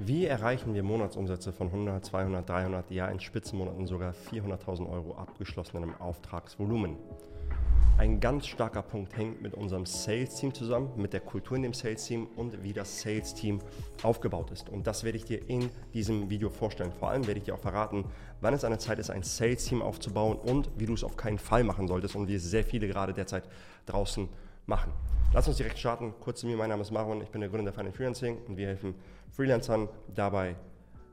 Wie erreichen wir Monatsumsätze von 100, 200, 300, ja in Spitzenmonaten sogar 400.000 Euro abgeschlossenem Auftragsvolumen? Ein ganz starker Punkt hängt mit unserem Sales-Team zusammen, mit der Kultur in dem Sales-Team und wie das Sales-Team aufgebaut ist. Und das werde ich dir in diesem Video vorstellen. Vor allem werde ich dir auch verraten, wann es an der Zeit ist, ein Sales-Team aufzubauen und wie du es auf keinen Fall machen solltest und wie es sehr viele gerade derzeit draußen. Lass uns direkt starten. Kurz zu mir, mein Name ist Marwan, ich bin der Gründer der Finance Freelancing und wir helfen Freelancern dabei,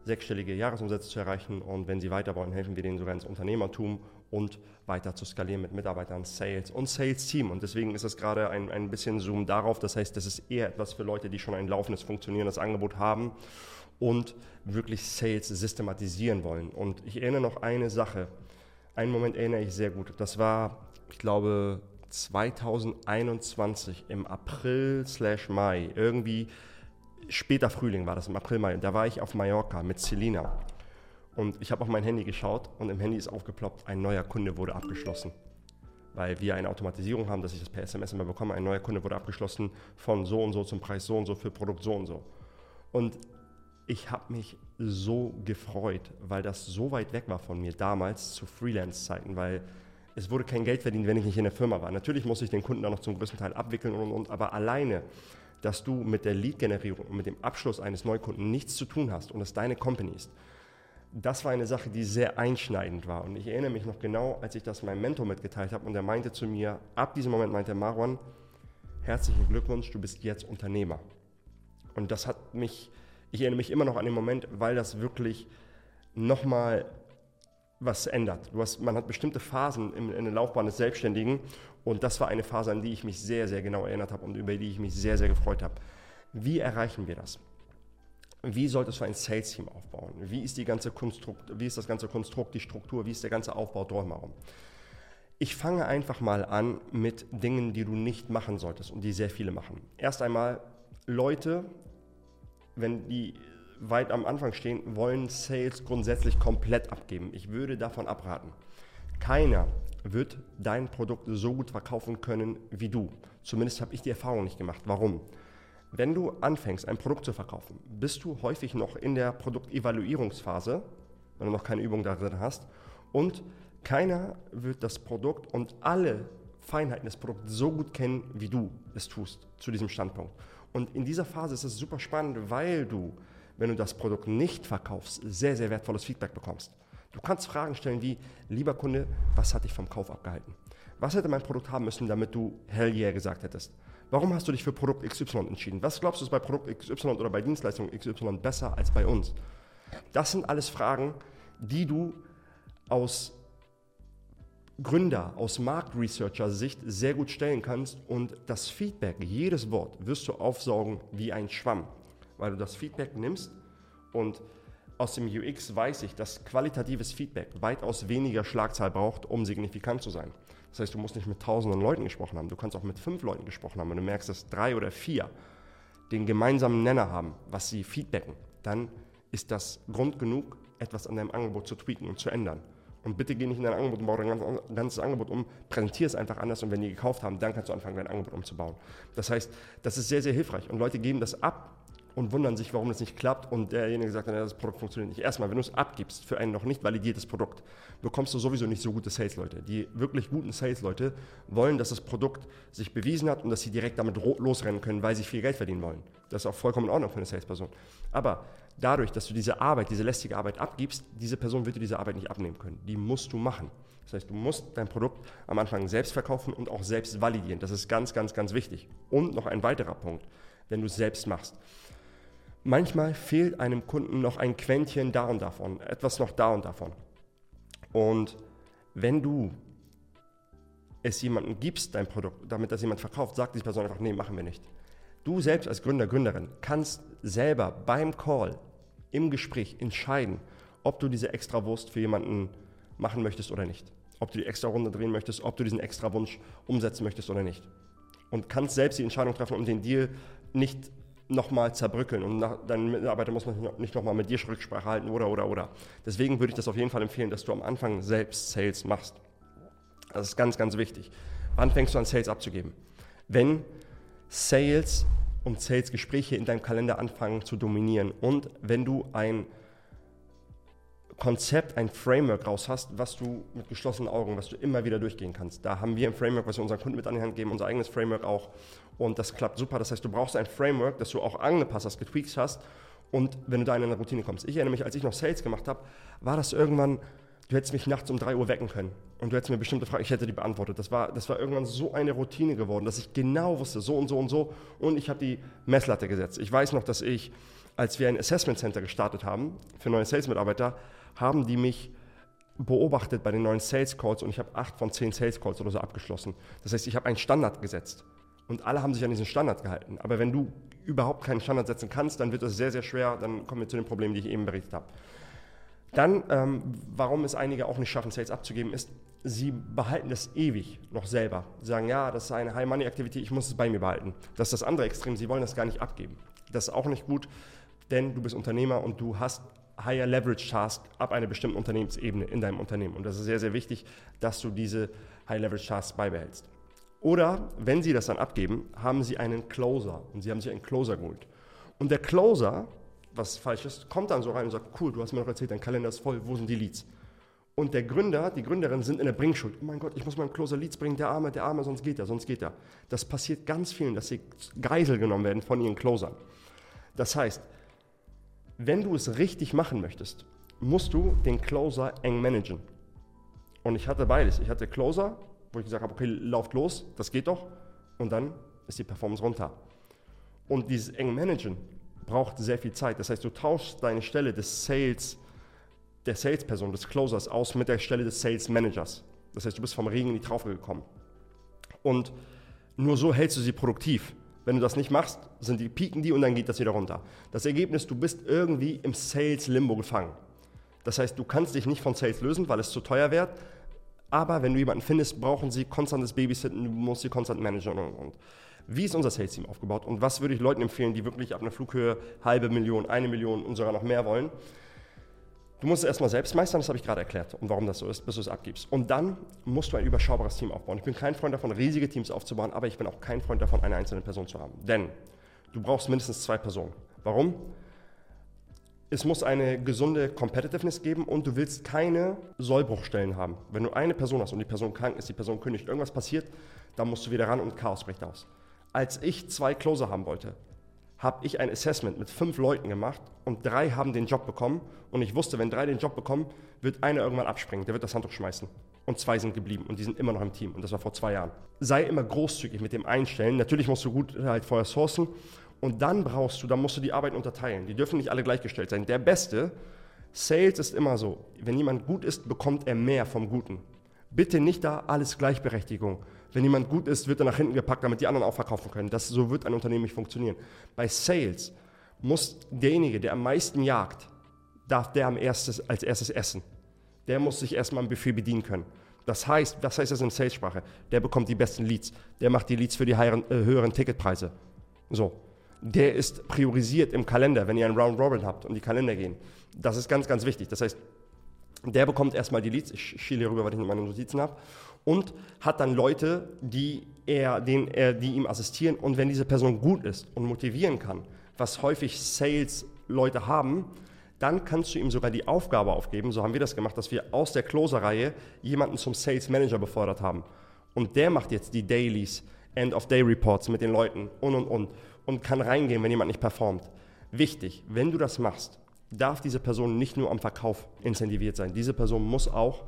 sechsstellige Jahresumsätze zu erreichen und wenn sie weiter wollen, helfen wir denen sogar ins Unternehmertum und weiter zu skalieren mit Mitarbeitern, Sales und Sales-Team. Und deswegen ist es gerade ein, ein bisschen Zoom darauf. Das heißt, das ist eher etwas für Leute, die schon ein laufendes, funktionierendes Angebot haben und wirklich Sales systematisieren wollen. Und ich erinnere noch eine Sache. Einen Moment erinnere ich sehr gut. Das war, ich glaube, 2021 im April slash Mai, irgendwie später Frühling war das, im April, Mai. Da war ich auf Mallorca mit Selina. Und ich habe auf mein Handy geschaut und im Handy ist aufgeploppt, ein neuer Kunde wurde abgeschlossen. Weil wir eine Automatisierung haben, dass ich das per SMS immer bekomme. Ein neuer Kunde wurde abgeschlossen von so und so zum Preis so und so für Produkt so und so. Und ich habe mich so gefreut, weil das so weit weg war von mir damals zu Freelance-Zeiten, weil es wurde kein Geld verdient, wenn ich nicht in der Firma war. Natürlich muss ich den Kunden dann noch zum größten Teil abwickeln und, und, und aber alleine, dass du mit der Lead-Generierung und mit dem Abschluss eines Neukunden nichts zu tun hast und es deine Company ist, das war eine Sache, die sehr einschneidend war. Und ich erinnere mich noch genau, als ich das meinem Mentor mitgeteilt habe und er meinte zu mir, ab diesem Moment meinte Marwan, herzlichen Glückwunsch, du bist jetzt Unternehmer. Und das hat mich, ich erinnere mich immer noch an den Moment, weil das wirklich nochmal was ändert. Hast, man hat bestimmte Phasen in, in der Laufbahn des Selbstständigen und das war eine Phase, an die ich mich sehr, sehr genau erinnert habe und über die ich mich sehr, sehr gefreut habe. Wie erreichen wir das? Wie solltest du ein Sales-Team aufbauen? Wie ist, die ganze Konstrukt, wie ist das ganze Konstrukt, die Struktur, wie ist der ganze Aufbau drumherum? Ich fange einfach mal an mit Dingen, die du nicht machen solltest und die sehr viele machen. Erst einmal, Leute, wenn die weit am Anfang stehen, wollen Sales grundsätzlich komplett abgeben. Ich würde davon abraten. Keiner wird dein Produkt so gut verkaufen können wie du. Zumindest habe ich die Erfahrung nicht gemacht. Warum? Wenn du anfängst, ein Produkt zu verkaufen, bist du häufig noch in der Produktevaluierungsphase, wenn du noch keine Übung darin hast. Und keiner wird das Produkt und alle Feinheiten des Produkts so gut kennen, wie du es tust zu diesem Standpunkt. Und in dieser Phase ist es super spannend, weil du, wenn du das Produkt nicht verkaufst, sehr, sehr wertvolles Feedback bekommst. Du kannst Fragen stellen wie, lieber Kunde, was hat dich vom Kauf abgehalten? Was hätte mein Produkt haben müssen, damit du Hell yeah gesagt hättest? Warum hast du dich für Produkt XY entschieden? Was glaubst du ist bei Produkt XY oder bei Dienstleistung XY besser als bei uns? Das sind alles Fragen, die du aus Gründer, aus Marktresearcher-Sicht sehr gut stellen kannst und das Feedback, jedes Wort, wirst du aufsaugen wie ein Schwamm, weil du das Feedback nimmst und aus dem UX weiß ich, dass qualitatives Feedback weitaus weniger Schlagzahl braucht, um signifikant zu sein. Das heißt, du musst nicht mit tausenden Leuten gesprochen haben, du kannst auch mit fünf Leuten gesprochen haben. Wenn du merkst, dass drei oder vier den gemeinsamen Nenner haben, was sie feedbacken, dann ist das Grund genug, etwas an deinem Angebot zu tweaken und zu ändern. Und bitte geh nicht in dein Angebot und baue dein ganzes Angebot um, präsentiere es einfach anders und wenn die gekauft haben, dann kannst du anfangen, dein Angebot umzubauen. Das heißt, das ist sehr, sehr hilfreich und Leute geben das ab und wundern sich, warum das nicht klappt und derjenige sagt, das Produkt funktioniert nicht. Erstmal, wenn du es abgibst für ein noch nicht validiertes Produkt, bekommst du sowieso nicht so gute Sales-Leute. Die wirklich guten Sales-Leute wollen, dass das Produkt sich bewiesen hat und dass sie direkt damit losrennen können, weil sie viel Geld verdienen wollen. Das ist auch vollkommen in Ordnung für eine Salesperson. Aber dadurch, dass du diese Arbeit, diese lästige Arbeit abgibst, diese Person wird dir diese Arbeit nicht abnehmen können. Die musst du machen. Das heißt, du musst dein Produkt am Anfang selbst verkaufen und auch selbst validieren. Das ist ganz, ganz, ganz wichtig. Und noch ein weiterer Punkt, wenn du es selbst machst. Manchmal fehlt einem Kunden noch ein Quäntchen da und davon, etwas noch da und davon. Und wenn du es jemandem gibst, dein Produkt, damit das jemand verkauft, sagt die Person einfach, nee, machen wir nicht. Du selbst als Gründer, Gründerin kannst selber beim Call, im Gespräch entscheiden, ob du diese extra Wurst für jemanden machen möchtest oder nicht. Ob du die extra Runde drehen möchtest, ob du diesen extra Wunsch umsetzen möchtest oder nicht. Und kannst selbst die Entscheidung treffen, um den Deal nicht nochmal zerbrückeln und nach, dein Mitarbeiter muss man nicht nochmal mit dir Rücksprache halten oder, oder, oder. Deswegen würde ich das auf jeden Fall empfehlen, dass du am Anfang selbst Sales machst. Das ist ganz, ganz wichtig. Wann fängst du an, Sales abzugeben? Wenn Sales und Sales-Gespräche in deinem Kalender anfangen zu dominieren. Und wenn du ein Konzept, ein Framework raus hast, was du mit geschlossenen Augen, was du immer wieder durchgehen kannst. Da haben wir ein Framework, was wir unseren Kunden mit an die Hand geben, unser eigenes Framework auch. Und das klappt super. Das heißt, du brauchst ein Framework, das du auch angepasst hast, getweakt hast. Und wenn du da in eine Routine kommst. Ich erinnere mich, als ich noch Sales gemacht habe, war das irgendwann, du hättest mich nachts um 3 Uhr wecken können. Und du hättest mir bestimmte Fragen, ich hätte die beantwortet. Das war, das war irgendwann so eine Routine geworden, dass ich genau wusste, so und so und so. Und ich habe die Messlatte gesetzt. Ich weiß noch, dass ich, als wir ein Assessment Center gestartet haben für neue Sales-Mitarbeiter, haben die mich beobachtet bei den neuen Sales Calls und ich habe acht von zehn Sales Calls oder so abgeschlossen. Das heißt, ich habe einen Standard gesetzt und alle haben sich an diesen Standard gehalten. Aber wenn du überhaupt keinen Standard setzen kannst, dann wird es sehr, sehr schwer. Dann kommen wir zu den Problemen, die ich eben berichtet habe. Dann, ähm, warum es einige auch nicht schaffen, Sales abzugeben, ist, sie behalten das ewig noch selber. Sie sagen, ja, das ist eine High-Money-Aktivität, ich muss es bei mir behalten. Das ist das andere Extrem, sie wollen das gar nicht abgeben. Das ist auch nicht gut, denn du bist Unternehmer und du hast Higher Leverage Task ab einer bestimmten Unternehmensebene in deinem Unternehmen. Und das ist sehr, sehr wichtig, dass du diese High Leverage Tasks beibehältst. Oder wenn sie das dann abgeben, haben sie einen Closer und sie haben sich einen Closer geholt. Und der Closer, was falsch ist, kommt dann so rein und sagt, cool, du hast mir noch erzählt, dein Kalender ist voll, wo sind die Leads? Und der Gründer, die Gründerin sind in der Bringschuld. Oh mein Gott, ich muss meinen Closer Leads bringen, der Arme, der Arme, sonst geht er, sonst geht er. Das passiert ganz vielen, dass sie Geisel genommen werden von ihren Closern. Das heißt, wenn du es richtig machen möchtest, musst du den Closer eng managen. Und ich hatte beides. Ich hatte Closer, wo ich gesagt habe, okay, lauft los, das geht doch. Und dann ist die Performance runter. Und dieses eng managen braucht sehr viel Zeit. Das heißt, du tauschst deine Stelle des Sales, der Salesperson, des Closers aus mit der Stelle des Sales Managers. Das heißt, du bist vom Regen in die Traufe gekommen. Und nur so hältst du sie produktiv. Wenn du das nicht machst, sind die pieken die und dann geht das wieder runter. Das Ergebnis, du bist irgendwie im Sales Limbo gefangen. Das heißt, du kannst dich nicht von Sales lösen, weil es zu teuer wird. Aber wenn du jemanden findest, brauchen sie konstantes Babysitten, du musst sie konstant managen und, und. Wie ist unser Sales-Team aufgebaut und was würde ich Leuten empfehlen, die wirklich ab einer Flughöhe halbe Million, eine Million und sogar noch mehr wollen? Du musst es erstmal selbst meistern, das habe ich gerade erklärt und warum das so ist, bis du es abgibst. Und dann musst du ein überschaubares Team aufbauen. Ich bin kein Freund davon, riesige Teams aufzubauen, aber ich bin auch kein Freund davon, eine einzelne Person zu haben. Denn du brauchst mindestens zwei Personen. Warum? Es muss eine gesunde Competitiveness geben und du willst keine Sollbruchstellen haben. Wenn du eine Person hast und die Person krank ist, die Person kündigt, irgendwas passiert, dann musst du wieder ran und Chaos bricht aus. Als ich zwei Closer haben wollte, habe ich ein Assessment mit fünf Leuten gemacht und drei haben den Job bekommen. Und ich wusste, wenn drei den Job bekommen, wird einer irgendwann abspringen, der wird das Handtuch schmeißen. Und zwei sind geblieben und die sind immer noch im Team. Und das war vor zwei Jahren. Sei immer großzügig mit dem Einstellen. Natürlich musst du gut halt vorher sourcen. Und dann brauchst du, dann musst du die Arbeit unterteilen. Die dürfen nicht alle gleichgestellt sein. Der Beste, Sales ist immer so, wenn jemand gut ist, bekommt er mehr vom Guten. Bitte nicht da alles Gleichberechtigung. Wenn jemand gut ist, wird er nach hinten gepackt, damit die anderen auch verkaufen können. Das, so wird ein Unternehmen nicht funktionieren. Bei Sales muss derjenige, der am meisten jagt, darf der am erstes, als erstes essen. Der muss sich erstmal am Buffet bedienen können. Das heißt, was heißt das in Sales-Sprache? Der bekommt die besten Leads. Der macht die Leads für die höheren, äh, höheren Ticketpreise. So. Der ist priorisiert im Kalender, wenn ihr einen Round Robin habt und die Kalender gehen. Das ist ganz, ganz wichtig. Das heißt, der bekommt erstmal die Leads. Ich schiele rüber, weil ich meine Notizen habe und hat dann Leute, die, er, den er, die ihm assistieren. Und wenn diese Person gut ist und motivieren kann, was häufig Sales-Leute haben, dann kannst du ihm sogar die Aufgabe aufgeben. So haben wir das gemacht, dass wir aus der Closer-Reihe jemanden zum Sales Manager befördert haben. Und der macht jetzt die Dailies, End-of-Day-Reports mit den Leuten und und und und kann reingehen, wenn jemand nicht performt. Wichtig, wenn du das machst, darf diese Person nicht nur am Verkauf incentiviert sein. Diese Person muss auch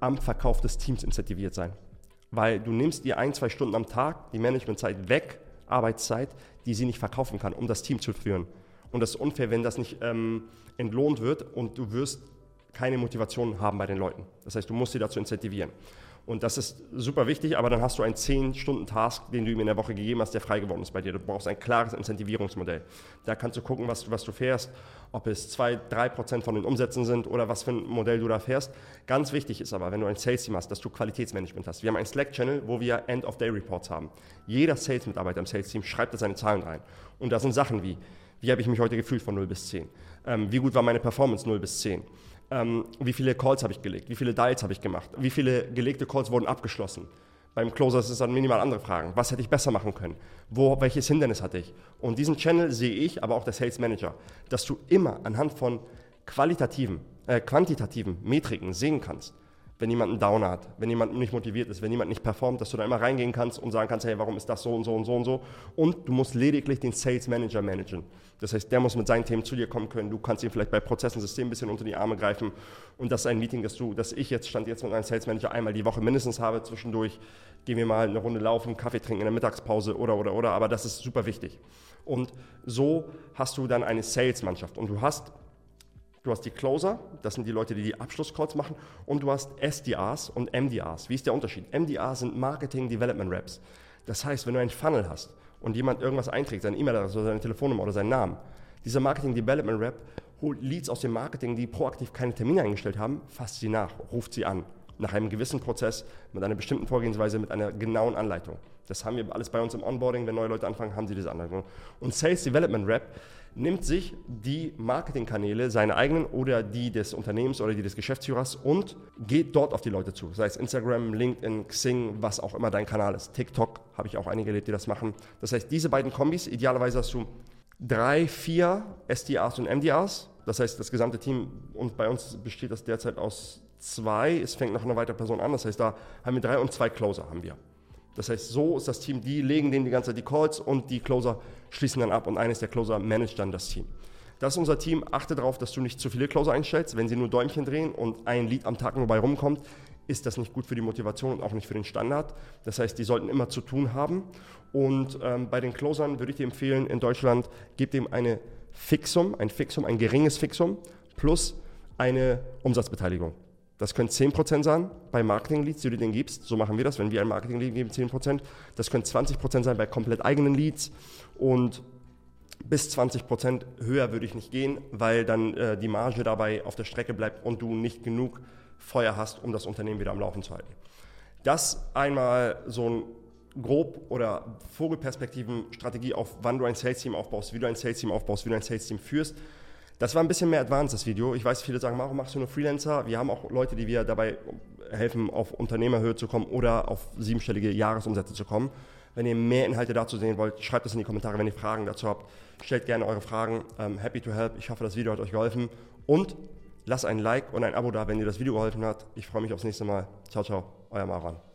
am Verkauf des Teams incentiviert sein. Weil du nimmst ihr ein, zwei Stunden am Tag die Managementzeit weg, Arbeitszeit, die sie nicht verkaufen kann, um das Team zu führen. Und das ist unfair, wenn das nicht ähm, entlohnt wird und du wirst keine Motivation haben bei den Leuten. Das heißt, du musst sie dazu incentivieren. Und das ist super wichtig, aber dann hast du einen 10-Stunden-Task, den du ihm in der Woche gegeben hast, der frei geworden ist bei dir. Du brauchst ein klares Incentivierungsmodell. Da kannst du gucken, was, was du fährst, ob es 2, 3 Prozent von den Umsätzen sind oder was für ein Modell du da fährst. Ganz wichtig ist aber, wenn du ein Sales-Team hast, dass du Qualitätsmanagement hast. Wir haben einen Slack-Channel, wo wir End-of-Day-Reports haben. Jeder Sales-Mitarbeiter im Sales-Team schreibt da seine Zahlen rein. Und da sind Sachen wie, wie habe ich mich heute gefühlt von 0 bis 10? Ähm, wie gut war meine Performance 0 bis 10? Ähm, wie viele Calls habe ich gelegt? Wie viele Dials habe ich gemacht? Wie viele gelegte Calls wurden abgeschlossen? Beim Closer ist es dann minimal andere Fragen. Was hätte ich besser machen können? Wo, welches Hindernis hatte ich? Und diesen Channel sehe ich, aber auch der Sales Manager, dass du immer anhand von qualitativen, äh, quantitativen Metriken sehen kannst, wenn jemand einen Down hat, wenn jemand nicht motiviert ist, wenn jemand nicht performt, dass du da immer reingehen kannst und sagen kannst, hey, warum ist das so und so und so und so. Und du musst lediglich den Sales Manager managen. Das heißt, der muss mit seinen Themen zu dir kommen können. Du kannst ihm vielleicht bei Prozessen, Systemen ein bisschen unter die Arme greifen. Und das ist ein Meeting, das du, das ich jetzt stand jetzt mit einem Sales Manager einmal die Woche mindestens habe. Zwischendurch gehen wir mal eine Runde laufen, Kaffee trinken in der Mittagspause oder oder oder. Aber das ist super wichtig. Und so hast du dann eine Sales-Mannschaft. Und du hast Du hast die Closer, das sind die Leute, die die Abschlusscalls machen, und du hast SDRs und MDRs. Wie ist der Unterschied? MDRs sind Marketing Development Reps. Das heißt, wenn du einen Funnel hast und jemand irgendwas einträgt, seine E-Mail-Adresse oder seine Telefonnummer oder seinen Namen, dieser Marketing Development Rep holt Leads aus dem Marketing, die proaktiv keine Termine eingestellt haben, fasst sie nach, ruft sie an. Nach einem gewissen Prozess, mit einer bestimmten Vorgehensweise, mit einer genauen Anleitung. Das haben wir alles bei uns im Onboarding. Wenn neue Leute anfangen, haben sie diese Anleitung. Und Sales Development Rep nimmt sich die Marketingkanäle, seine eigenen oder die des Unternehmens oder die des Geschäftsführers und geht dort auf die Leute zu. Sei es Instagram, LinkedIn, Xing, was auch immer dein Kanal ist. TikTok habe ich auch einige erlebt, die das machen. Das heißt, diese beiden Kombis, idealerweise hast du drei, vier SDRs und MDRs. Das heißt, das gesamte Team, und bei uns besteht das derzeit aus zwei. Es fängt noch eine weitere Person an. Das heißt, da haben wir drei und zwei Closer haben wir. Das heißt, so ist das Team, die legen denen die ganze Zeit die Calls und die Closer schließen dann ab und eines der Closer managt dann das Team. Das ist unser Team. Achte darauf, dass du nicht zu viele Closer einstellst. Wenn sie nur Däumchen drehen und ein Lied am Tag nur bei rumkommt, ist das nicht gut für die Motivation und auch nicht für den Standard. Das heißt, die sollten immer zu tun haben. Und ähm, bei den Closern würde ich dir empfehlen, in Deutschland, gib dem eine Fixum, ein Fixum, ein geringes Fixum plus eine Umsatzbeteiligung. Das können 10% sein bei Marketing-Leads, die du denen gibst. So machen wir das, wenn wir ein Marketing-Lead geben, 10%. Das können 20% sein bei komplett eigenen Leads. Und bis 20% höher würde ich nicht gehen, weil dann äh, die Marge dabei auf der Strecke bleibt und du nicht genug Feuer hast, um das Unternehmen wieder am Laufen zu halten. Das einmal so ein grob oder Vogelperspektiven-Strategie auf, wann du ein Sales-Team aufbaust, wie du ein Sales-Team aufbaust, wie du ein Sales-Team führst. Das war ein bisschen mehr advanced, das Video. Ich weiß, viele sagen, warum machst du nur Freelancer? Wir haben auch Leute, die wir dabei helfen, auf Unternehmerhöhe zu kommen oder auf siebenstellige Jahresumsätze zu kommen. Wenn ihr mehr Inhalte dazu sehen wollt, schreibt es in die Kommentare. Wenn ihr Fragen dazu habt, stellt gerne eure Fragen. Um, happy to help. Ich hoffe, das Video hat euch geholfen. Und lasst ein Like und ein Abo da, wenn dir das Video geholfen hat. Ich freue mich aufs nächste Mal. Ciao, ciao. Euer Maran.